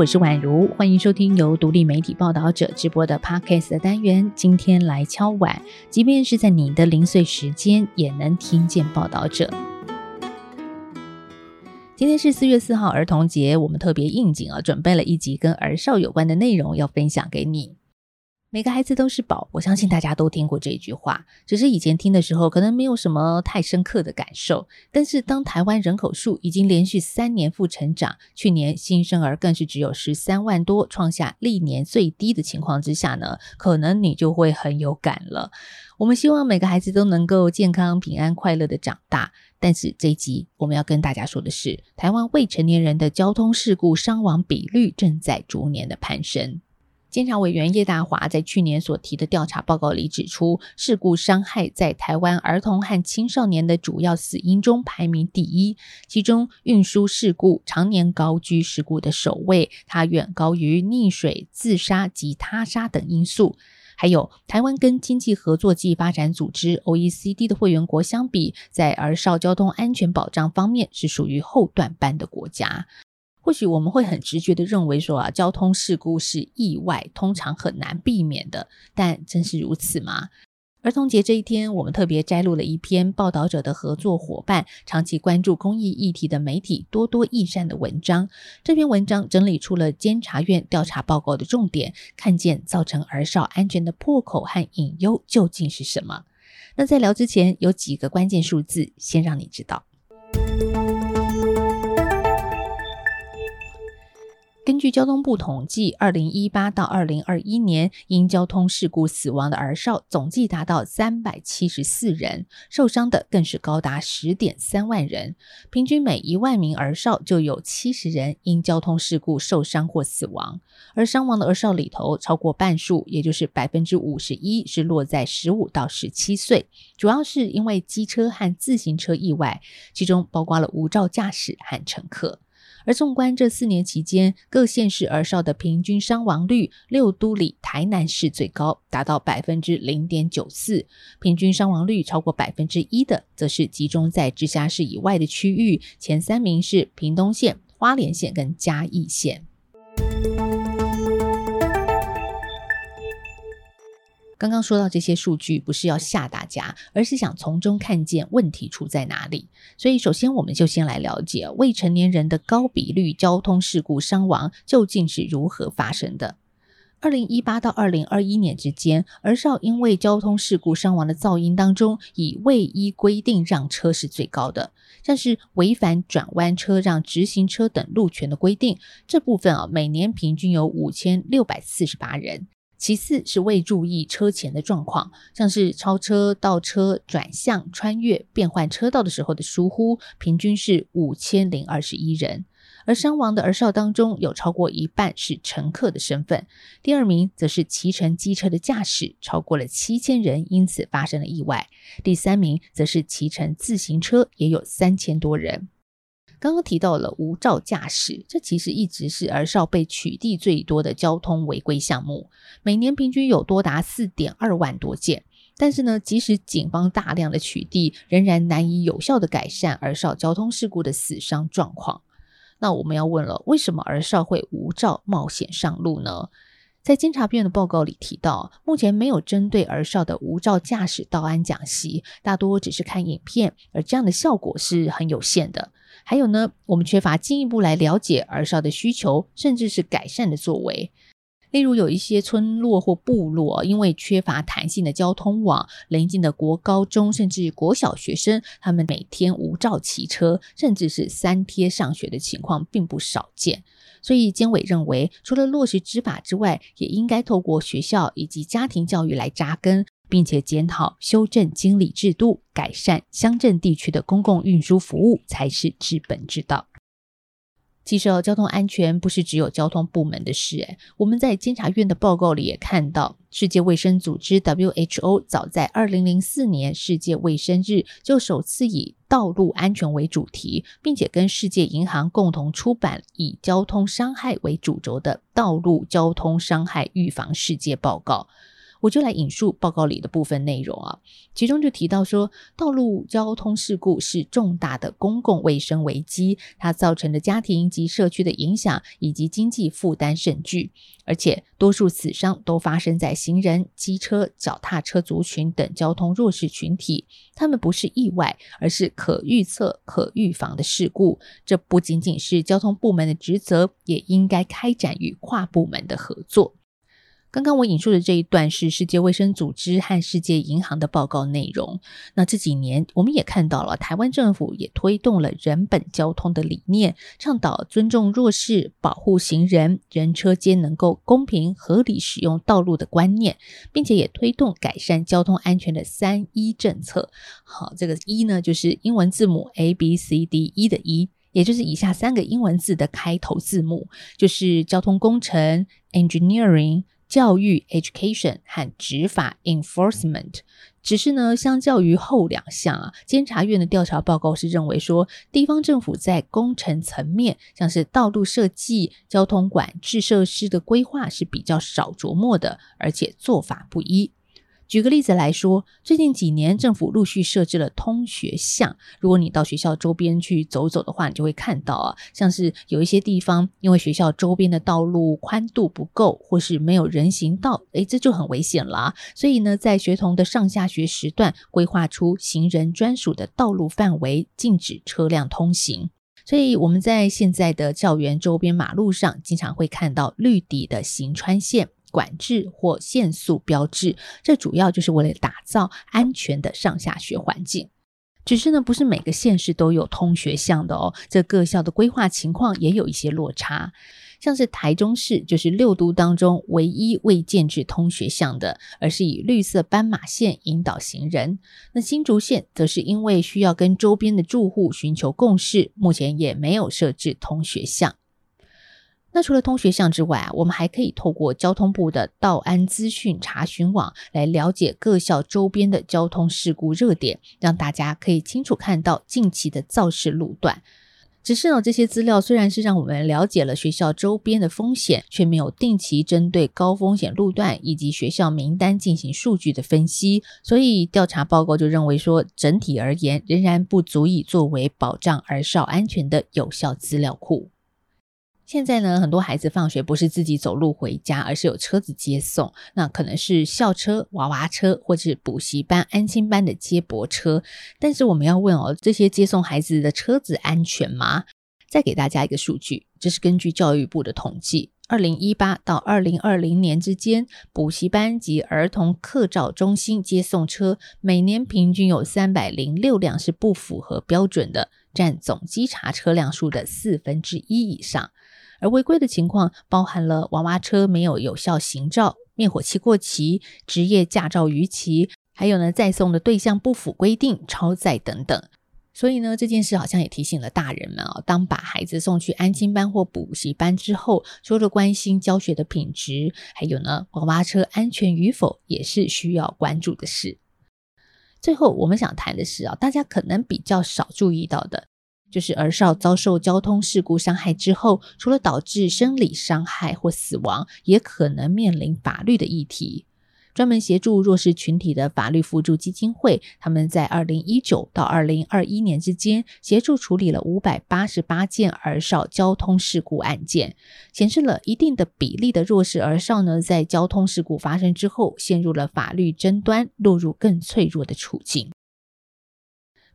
我是宛如，欢迎收听由独立媒体报道者直播的 Podcast 的单元。今天来敲碗，即便是在你的零碎时间，也能听见报道者。今天是四月四号儿童节，我们特别应景啊，准备了一集跟儿少有关的内容要分享给你。每个孩子都是宝，我相信大家都听过这句话，只是以前听的时候可能没有什么太深刻的感受。但是当台湾人口数已经连续三年负成长，去年新生儿更是只有十三万多，创下历年最低的情况之下呢，可能你就会很有感了。我们希望每个孩子都能够健康、平安、快乐的长大。但是这一集我们要跟大家说的是，台湾未成年人的交通事故伤亡比率正在逐年的攀升。监察委员叶大华在去年所提的调查报告里指出，事故伤害在台湾儿童和青少年的主要死因中排名第一，其中运输事故常年高居事故的首位，它远高于溺水、自杀及他杀等因素。还有台湾跟经济合作暨发展组织 （OECD） 的会员国相比，在儿少交通安全保障方面是属于后段班的国家。或许我们会很直觉地认为说啊，交通事故是意外，通常很难避免的。但真是如此吗？儿童节这一天，我们特别摘录了一篇报道者的合作伙伴、长期关注公益议题的媒体多多益善的文章。这篇文章整理出了监察院调查报告的重点，看见造成儿少安全的破口和隐忧究竟是什么。那在聊之前，有几个关键数字，先让你知道。根据交通部统计，二零一八到二零二一年因交通事故死亡的儿少总计达到三百七十四人，受伤的更是高达十点三万人。平均每一万名儿少就有七十人因交通事故受伤或死亡，而伤亡的儿少里头，超过半数，也就是百分之五十一，是落在十五到十七岁，主要是因为机车和自行车意外，其中包括了无照驾驶和乘客。而纵观这四年期间，各县市儿少的平均伤亡率，六都里台南市最高，达到百分之零点九四；平均伤亡率超过百分之一的，则是集中在直辖市以外的区域，前三名是屏东县、花莲县跟嘉义县。刚刚说到这些数据，不是要吓大家，而是想从中看见问题出在哪里。所以，首先我们就先来了解未成年人的高比率交通事故伤亡究竟是如何发生的。二零一八到二零二一年之间，儿少因为交通事故伤亡的噪音当中，以未依规定让车是最高的，像是违反转弯车让直行车等路权的规定，这部分啊，每年平均有五千六百四十八人。其次是未注意车前的状况，像是超车、倒车、转向、穿越、变换车道的时候的疏忽，平均是五千零二十一人。而伤亡的儿少当中，有超过一半是乘客的身份。第二名则是骑乘机车的驾驶，超过了七千人因此发生了意外。第三名则是骑乘自行车，也有三千多人。刚刚提到了无照驾驶，这其实一直是儿少被取缔最多的交通违规项目，每年平均有多达四点二万多件。但是呢，即使警方大量的取缔，仍然难以有效的改善儿少交通事故的死伤状况。那我们要问了，为什么儿少会无照冒险上路呢？在监察院的报告里提到，目前没有针对儿少的无照驾驶道安讲习，大多只是看影片，而这样的效果是很有限的。还有呢，我们缺乏进一步来了解儿少的需求，甚至是改善的作为。例如，有一些村落或部落，因为缺乏弹性的交通网，邻近的国高中甚至国小学生，他们每天无照骑车，甚至是三贴上学的情况并不少见。所以，监委认为，除了落实执法之外，也应该透过学校以及家庭教育来扎根。并且检讨、修正经理制度，改善乡镇地区的公共运输服务，才是治本之道。其实，交通安全不是只有交通部门的事。诶，我们在监察院的报告里也看到，世界卫生组织 WHO 早在二零零四年世界卫生日就首次以道路安全为主题，并且跟世界银行共同出版以交通伤害为主轴的《道路交通伤害预防世界报告》。我就来引述报告里的部分内容啊，其中就提到说，道路交通事故是重大的公共卫生危机，它造成的家庭及社区的影响以及经济负担甚巨，而且多数死伤都发生在行人、机车、脚踏车族群等交通弱势群体，他们不是意外，而是可预测、可预防的事故。这不仅仅是交通部门的职责，也应该开展与跨部门的合作。刚刚我引述的这一段是世界卫生组织和世界银行的报告内容。那这几年我们也看到了，台湾政府也推动了人本交通的理念，倡导尊重弱势、保护行人、人车间能够公平合理使用道路的观念，并且也推动改善交通安全的三一政策。好，这个一呢，就是英文字母 A B C D E 的一，也就是以下三个英文字的开头字母，就是交通工程 （Engineering）。教育 （education） 和执法 （enforcement），只是呢，相较于后两项啊，监察院的调查报告是认为说，地方政府在工程层面，像是道路设计、交通管制设施的规划是比较少琢磨的，而且做法不一。举个例子来说，最近几年政府陆续设置了通学巷。如果你到学校周边去走走的话，你就会看到啊，像是有一些地方因为学校周边的道路宽度不够，或是没有人行道，诶，这就很危险了。所以呢，在学童的上下学时段，规划出行人专属的道路范围，禁止车辆通行。所以我们在现在的校园周边马路上，经常会看到绿底的行穿线。管制或限速标志，这主要就是为了打造安全的上下学环境。只是呢，不是每个县市都有通学巷的哦，这各校的规划情况也有一些落差。像是台中市，就是六都当中唯一未建置通学巷的，而是以绿色斑马线引导行人。那新竹县则是因为需要跟周边的住户寻求共识，目前也没有设置通学巷。那除了通学巷之外啊，我们还可以透过交通部的道安资讯查询网来了解各校周边的交通事故热点，让大家可以清楚看到近期的肇事路段。只是呢，这些资料虽然是让我们了解了学校周边的风险，却没有定期针对高风险路段以及学校名单进行数据的分析，所以调查报告就认为说，整体而言仍然不足以作为保障儿少安全的有效资料库。现在呢，很多孩子放学不是自己走路回家，而是有车子接送。那可能是校车、娃娃车，或是补习班、安心班的接驳车。但是我们要问哦，这些接送孩子的车子安全吗？再给大家一个数据，这是根据教育部的统计，二零一八到二零二零年之间，补习班及儿童客照中心接送车每年平均有三百零六辆是不符合标准的，占总稽查车辆数的四分之一以上。而违规的情况包含了娃娃车没有有效行照、灭火器过期、职业驾照逾期，还有呢，载送的对象不符规定、超载等等。所以呢，这件事好像也提醒了大人们啊，当把孩子送去安亲班或补习班之后，除了关心教学的品质，还有呢，娃娃车安全与否也是需要关注的事。最后，我们想谈的是啊，大家可能比较少注意到的。就是儿少遭受交通事故伤害之后，除了导致生理伤害或死亡，也可能面临法律的议题。专门协助弱势群体的法律辅助基金会，他们在二零一九到二零二一年之间，协助处理了五百八十八件儿少交通事故案件，显示了一定的比例的弱势儿少呢，在交通事故发生之后，陷入了法律争端，落入更脆弱的处境。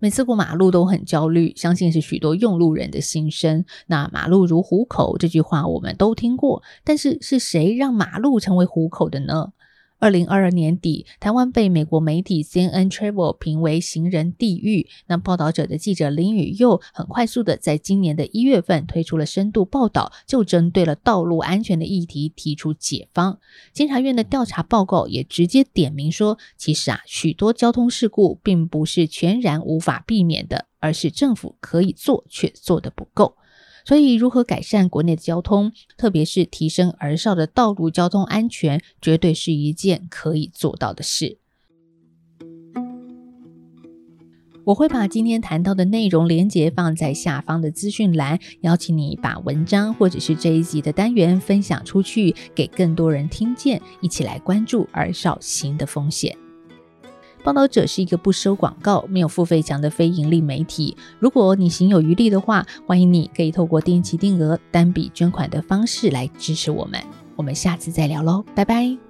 每次过马路都很焦虑，相信是许多用路人的心声。那“马路如虎口”这句话我们都听过，但是是谁让马路成为虎口的呢？二零二二年底，台湾被美国媒体 CNN Travel 评为行人地狱。那报道者的记者林宇佑很快速的在今年的一月份推出了深度报道，就针对了道路安全的议题提出解方。监察院的调查报告也直接点名说，其实啊，许多交通事故并不是全然无法避免的，而是政府可以做却做得不够。所以，如何改善国内的交通，特别是提升儿少的道路交通安全，绝对是一件可以做到的事。我会把今天谈到的内容连接放在下方的资讯栏，邀请你把文章或者是这一集的单元分享出去，给更多人听见，一起来关注儿少新的风险。报道者是一个不收广告、没有付费墙的非盈利媒体。如果你行有余力的话，欢迎你可以透过定期定额、单笔捐款的方式来支持我们。我们下次再聊喽，拜拜。